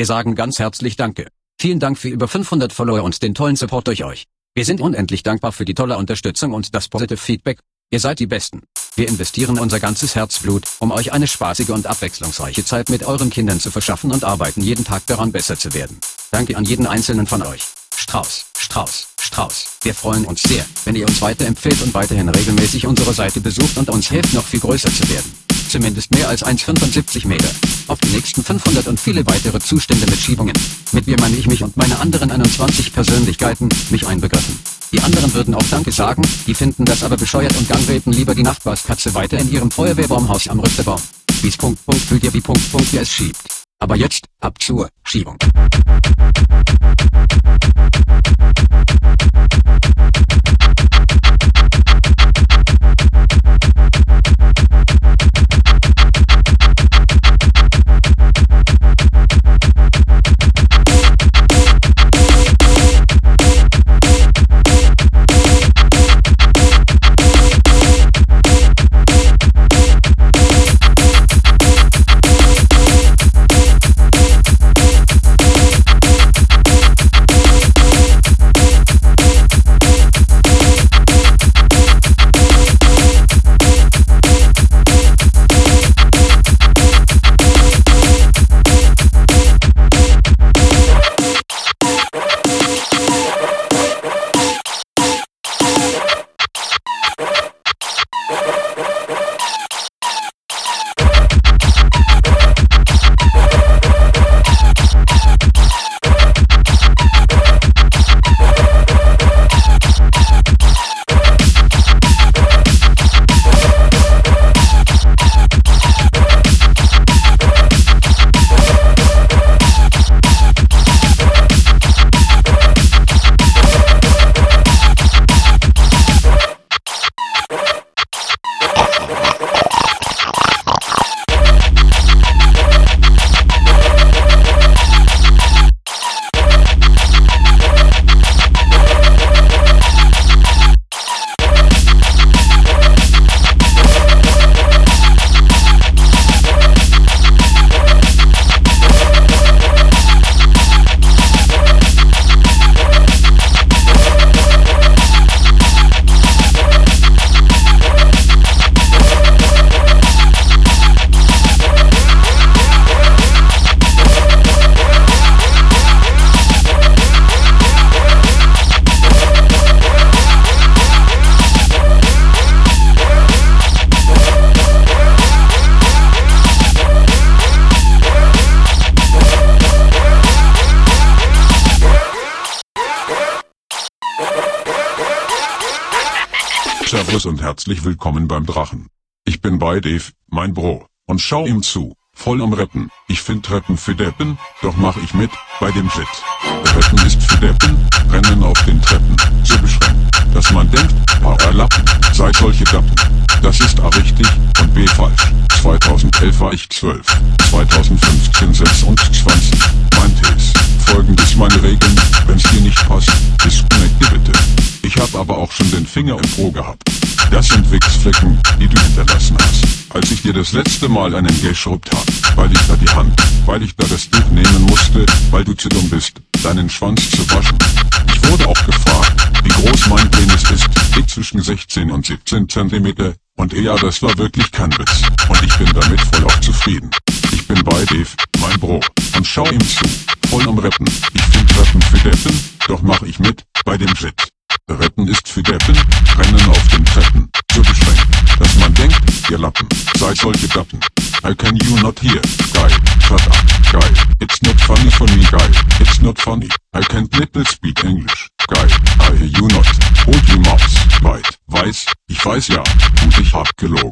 Wir sagen ganz herzlich Danke. Vielen Dank für über 500 Follower und den tollen Support durch euch. Wir sind unendlich dankbar für die tolle Unterstützung und das positive Feedback. Ihr seid die Besten. Wir investieren unser ganzes Herzblut, um euch eine spaßige und abwechslungsreiche Zeit mit euren Kindern zu verschaffen und arbeiten jeden Tag daran besser zu werden. Danke an jeden einzelnen von euch. Strauß, Strauß, Strauß. Wir freuen uns sehr, wenn ihr uns weiterempfehlt und weiterhin regelmäßig unsere Seite besucht und uns hilft noch viel größer zu werden. Zumindest mehr als 1,75 Meter. Auf die nächsten 500 und viele weitere Zustände mit Schiebungen. Mit wir meine ich mich und meine anderen 21 Persönlichkeiten, mich einbegriffen. Die anderen würden auch Danke sagen, die finden das aber bescheuert und gangreten lieber die Nachbarskatze weiter in ihrem Feuerwehrbaumhaus am Rüstebaum. Wie's Punkt Punkt fühlt ihr wie Punkt Punkt ihr es schiebt. Aber jetzt, ab zur Schiebung. Servus und herzlich willkommen beim Drachen. Ich bin bei Dave, mein Bro, und schau ihm zu, voll am Reppen. Ich find Treppen für Deppen, doch mach ich mit, bei dem Shit. Retten ist für Deppen, Rennen auf den Treppen, so beschränkt, dass man denkt, paar Lappen, seid solche Dappen. Das ist A richtig und B falsch. 2011 war ich 12, 2015 26. Mein Tees, folgendes meine Regeln, wenn's dir nicht passt, disconnecte bitte. Ich hab aber auch schon den Finger im Po gehabt. Das sind Wichsflecken, die du hinterlassen hast. Als ich dir das letzte Mal einen geschrubbt hab, weil ich da die Hand, weil ich da das Tuch nehmen musste, weil du zu dumm bist, deinen Schwanz zu waschen. Ich wurde auch gefragt, wie groß mein Penis ist, liegt zwischen 16 und 17 Zentimeter, und ja, das war wirklich kein Witz. Und ich bin damit voll auch zufrieden. Ich bin bei Dave, mein Bro, und schau ihm zu, voll am Reppen. Ich find Treppen für Deppen, doch mach ich mit, bei dem Shit. Retten ist für Deppen, Rennen auf den Treppen, so beschränkt, dass man denkt, ihr Lappen, seid solche Dappen. I can you not hear, geil, shut up, geil, it's not funny for me, geil, it's not funny, I can't little speak English, geil, I hear you not, hold your mouth, weit, weiß, ich weiß ja, und ich hab gelogen.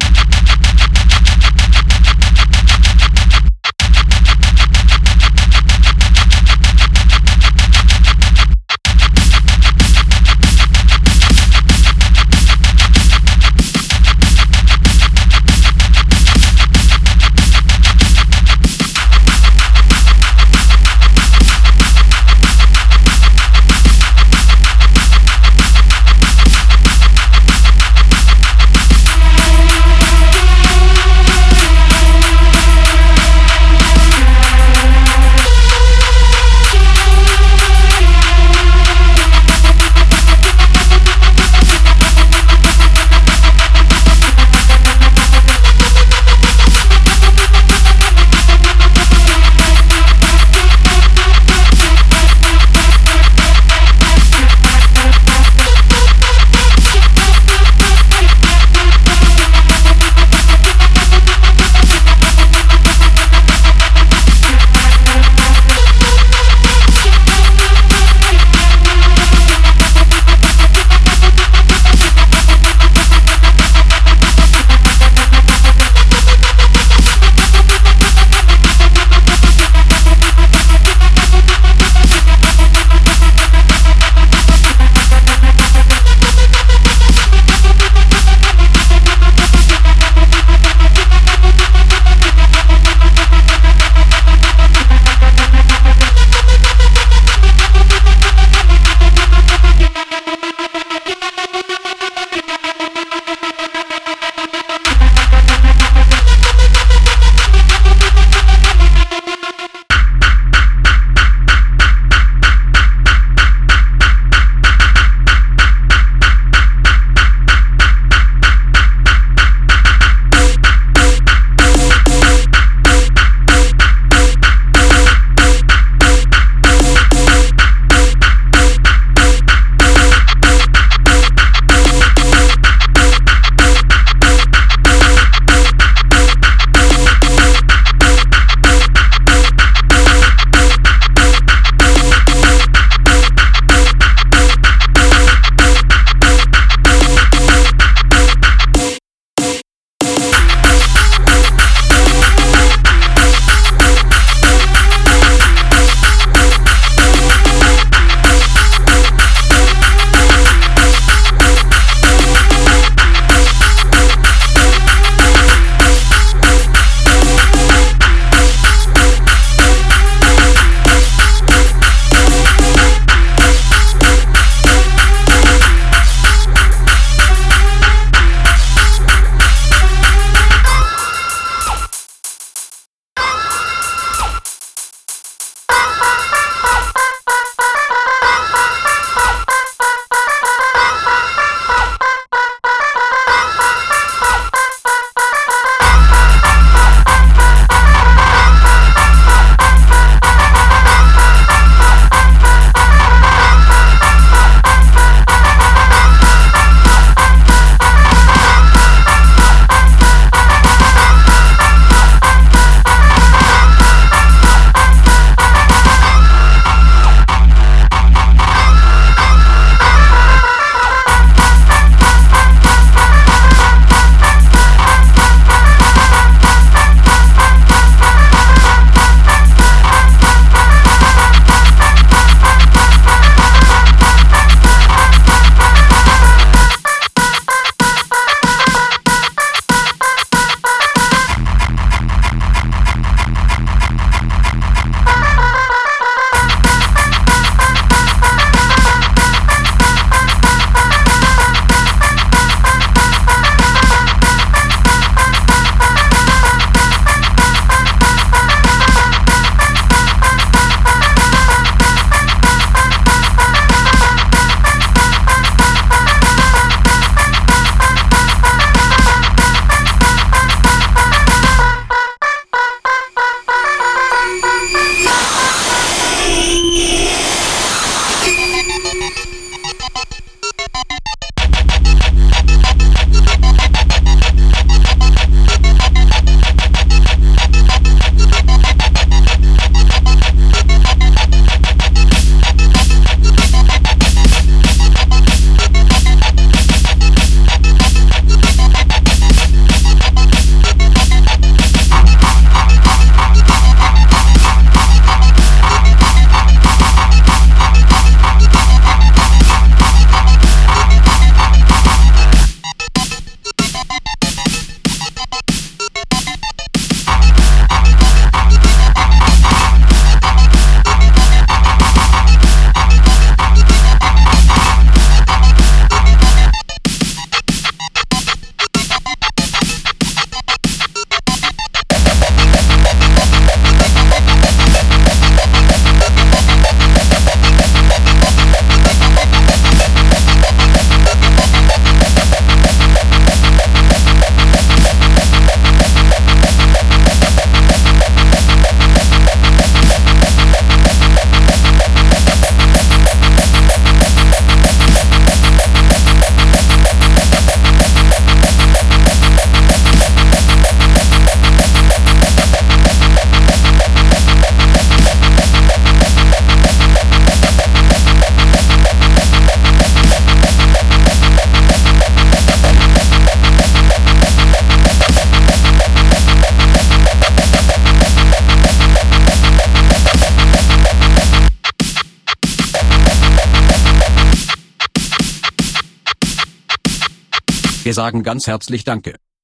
Wir sagen ganz herzlich Danke.